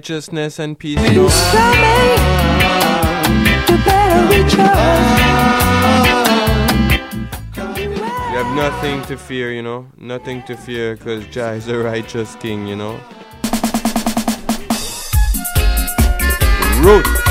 righteousness and peace. You have nothing to fear, you know? Nothing to fear because Jah is a righteous king, you know? Root.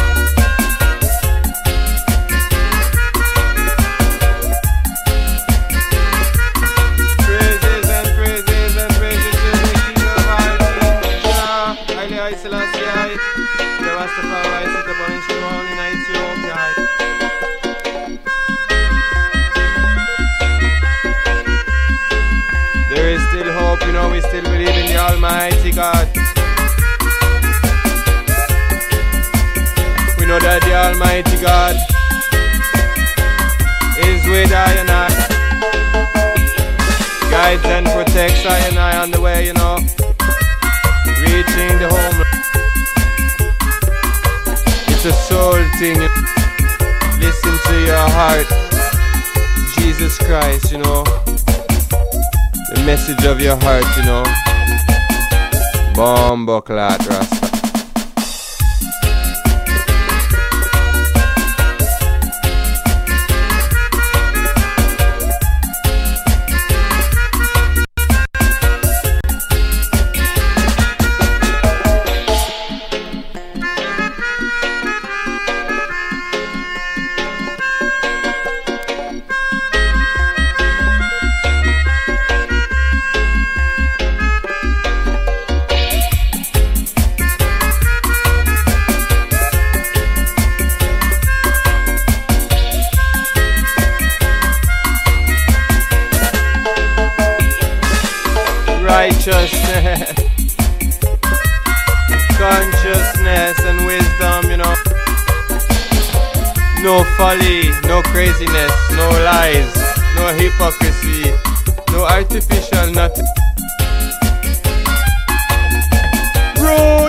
guides and protects I and I on the way, you know. Reaching the home. It's a soul thing. Listen to your heart. Jesus Christ, you know. The message of your heart, you know. Bomb buckle consciousness, consciousness and wisdom, you know. No folly, no craziness, no lies, no hypocrisy, no artificial nothing. Root.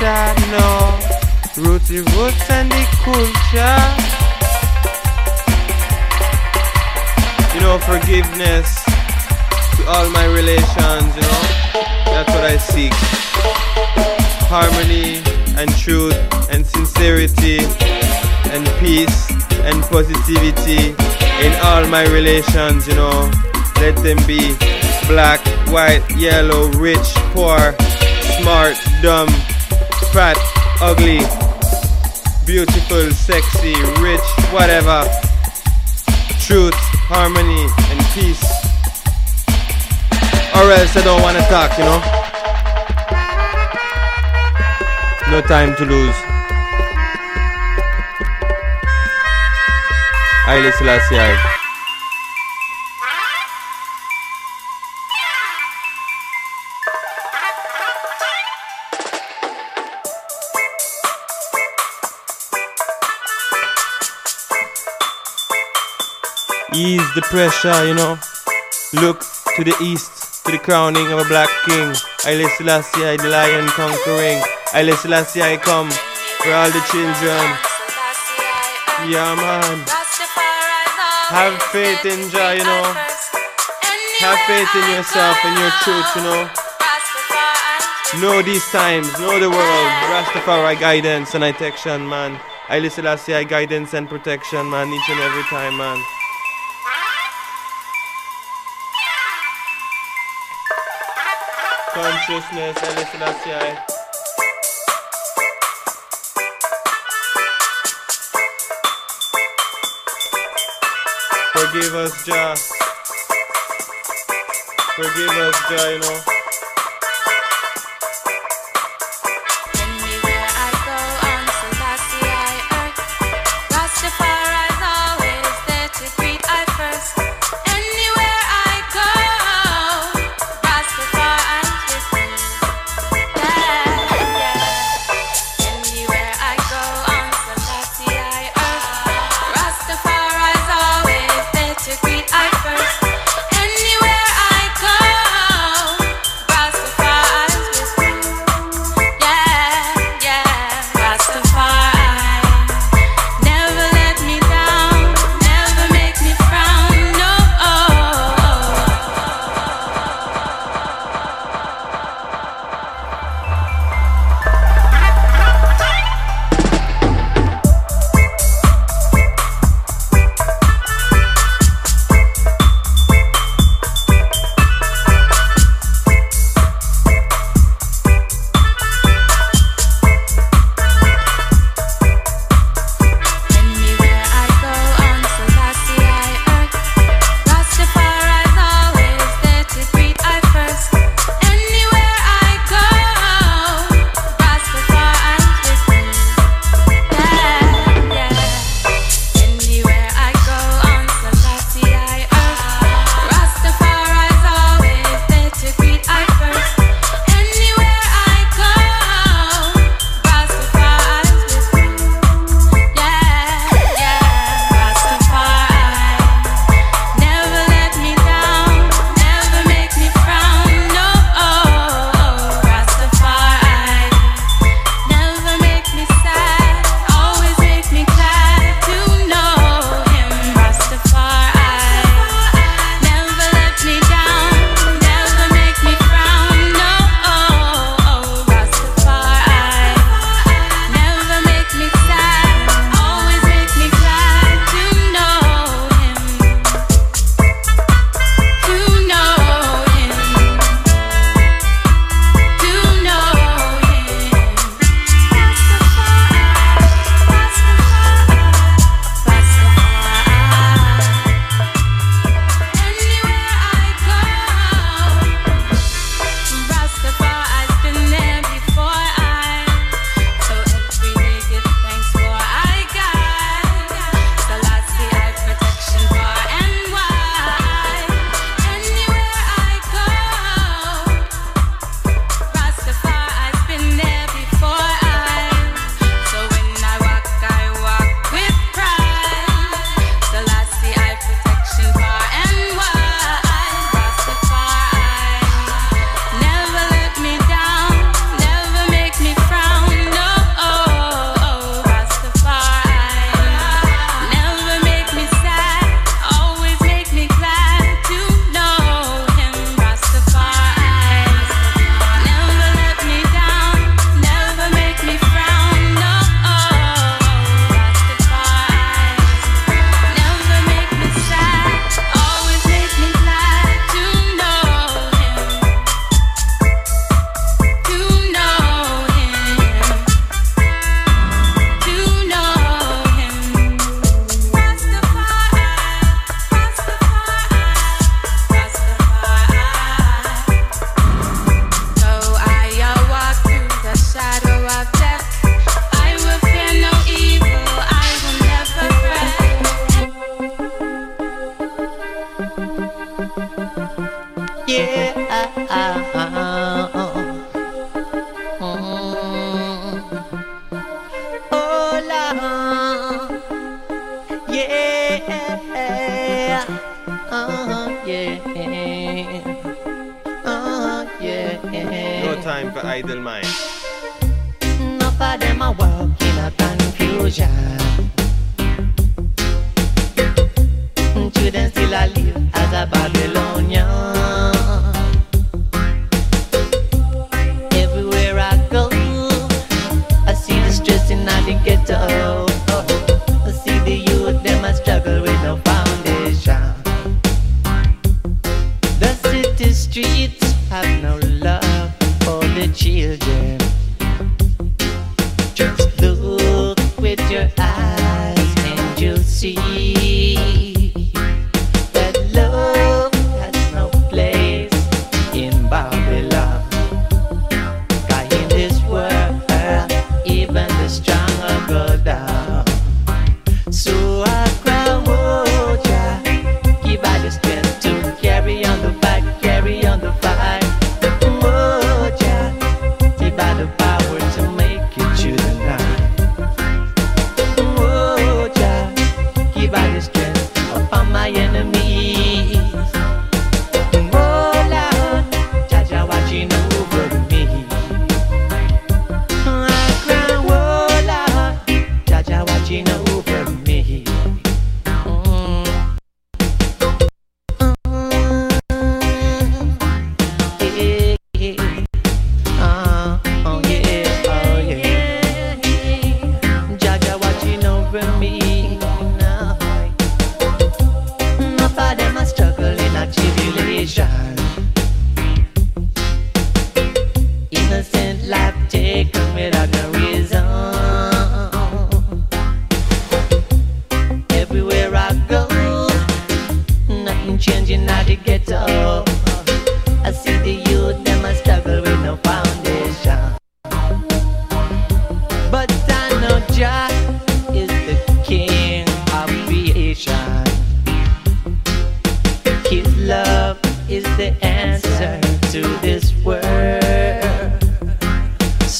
No. Roots, the roots and the culture. You know, forgiveness to all my relations, you know. That's what I seek. Harmony and truth and sincerity and peace and positivity in all my relations, you know. Let them be black, white, yellow, rich, poor, smart, dumb, fat, ugly, beautiful, sexy, rich, whatever. Truth, harmony, and peace. Or else I don't want to talk, you know? No time to lose. Haile Selassie. Ease the pressure, you know. Look to the east, to the crowning of a black king. Haile Selassie, the lion conquering. Haile Selassie, I come for all the children. Yeah, man. Have faith in Jah, you know. Have faith in yourself and your truth, you know. Know these times, know the world. Rastafari guidance and protection, man. Haile Selassie, guidance and protection, man, each and every time, man. Consciousness, Haile Selassie. Forgive us, Jah. Forgive us, Jah, you know.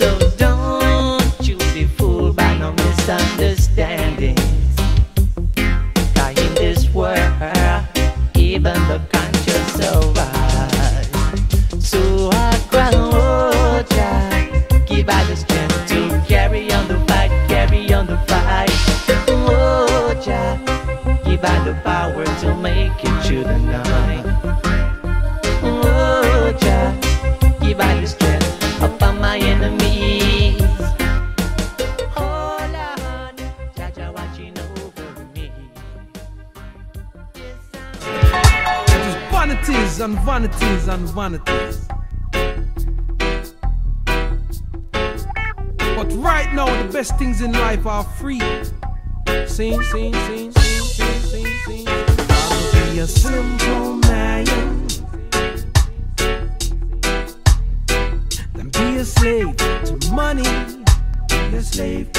so one of these. But right now, the best things in life are free. Sing, sing, sing, sing, sing, sing, sing. I'll be a simple man. Then be a slave to money. Be a slave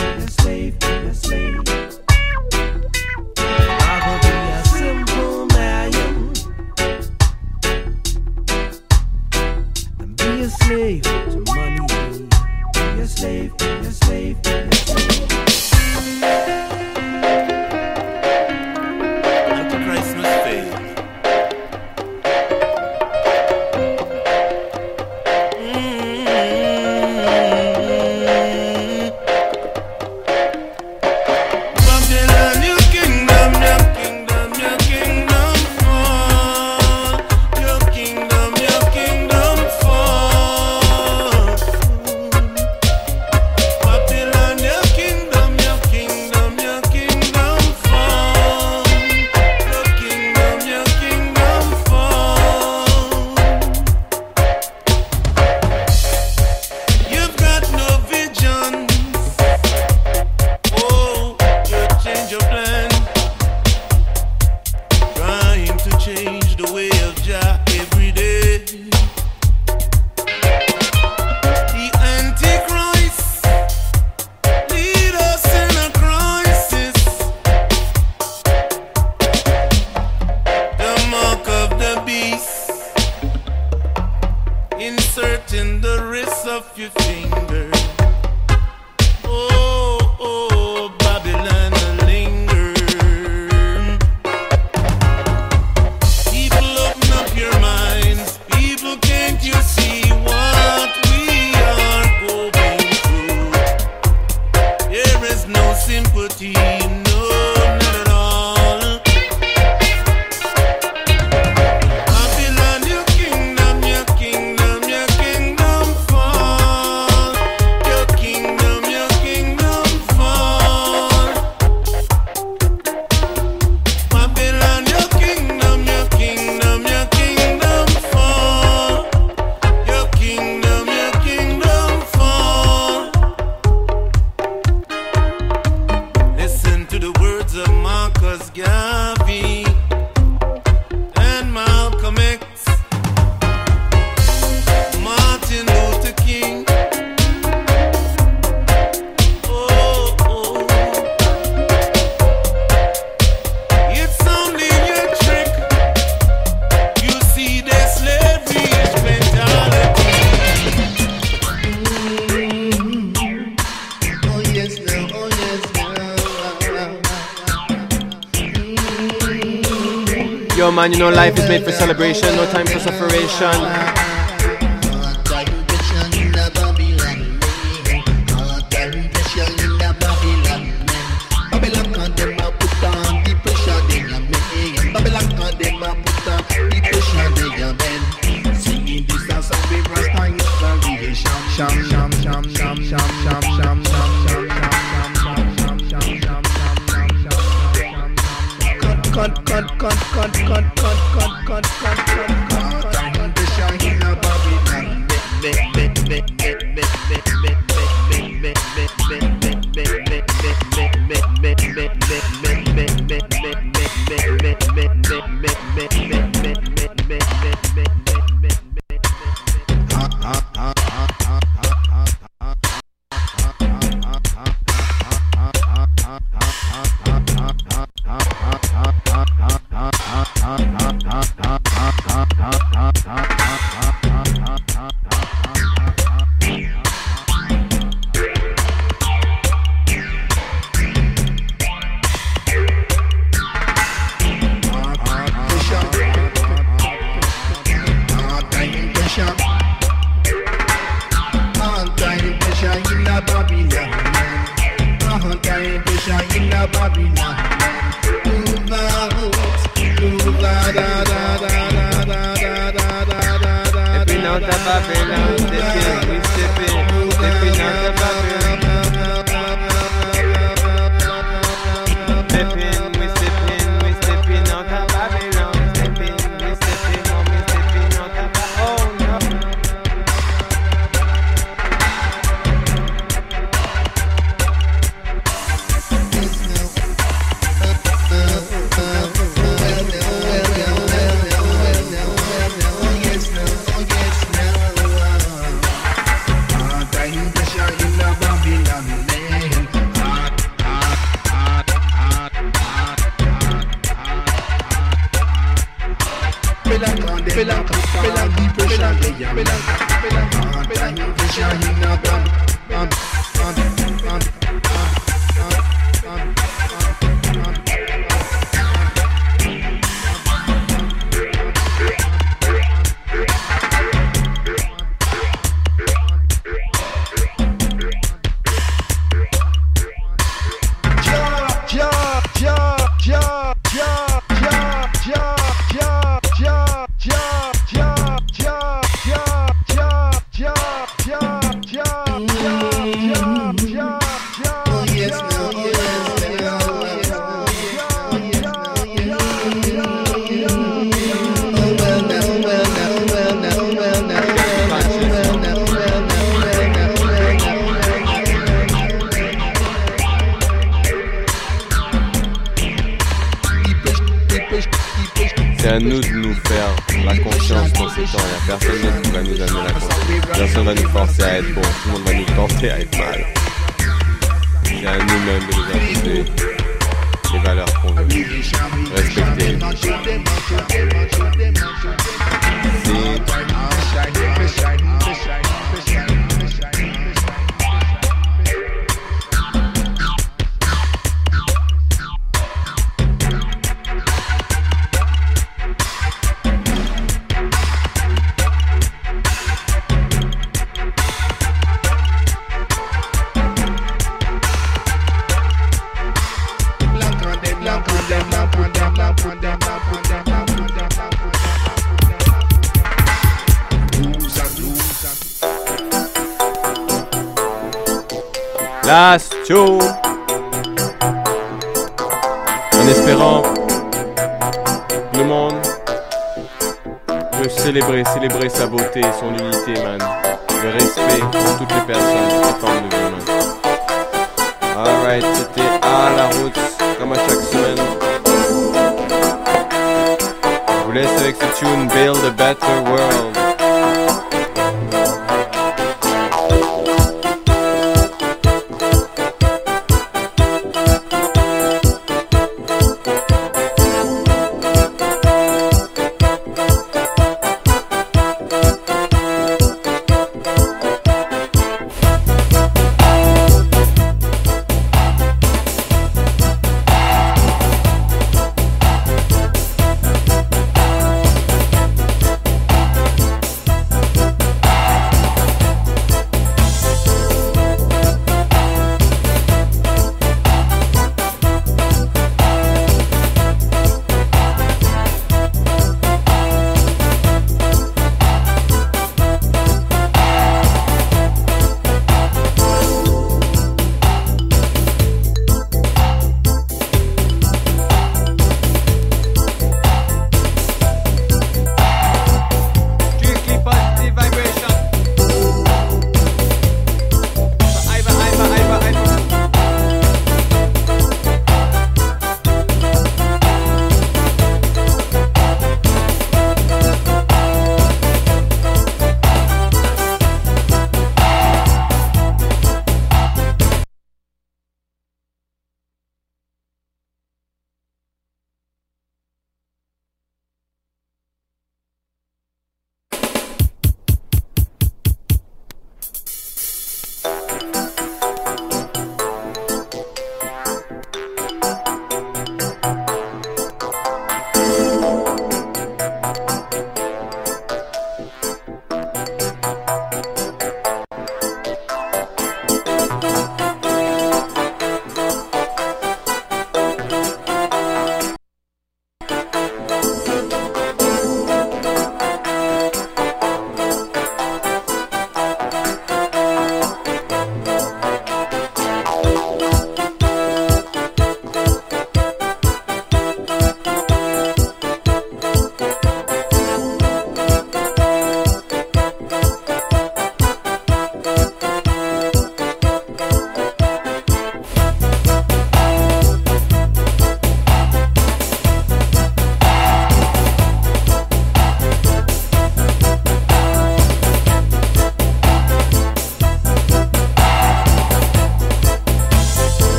know life is made for celebration, no time for separation.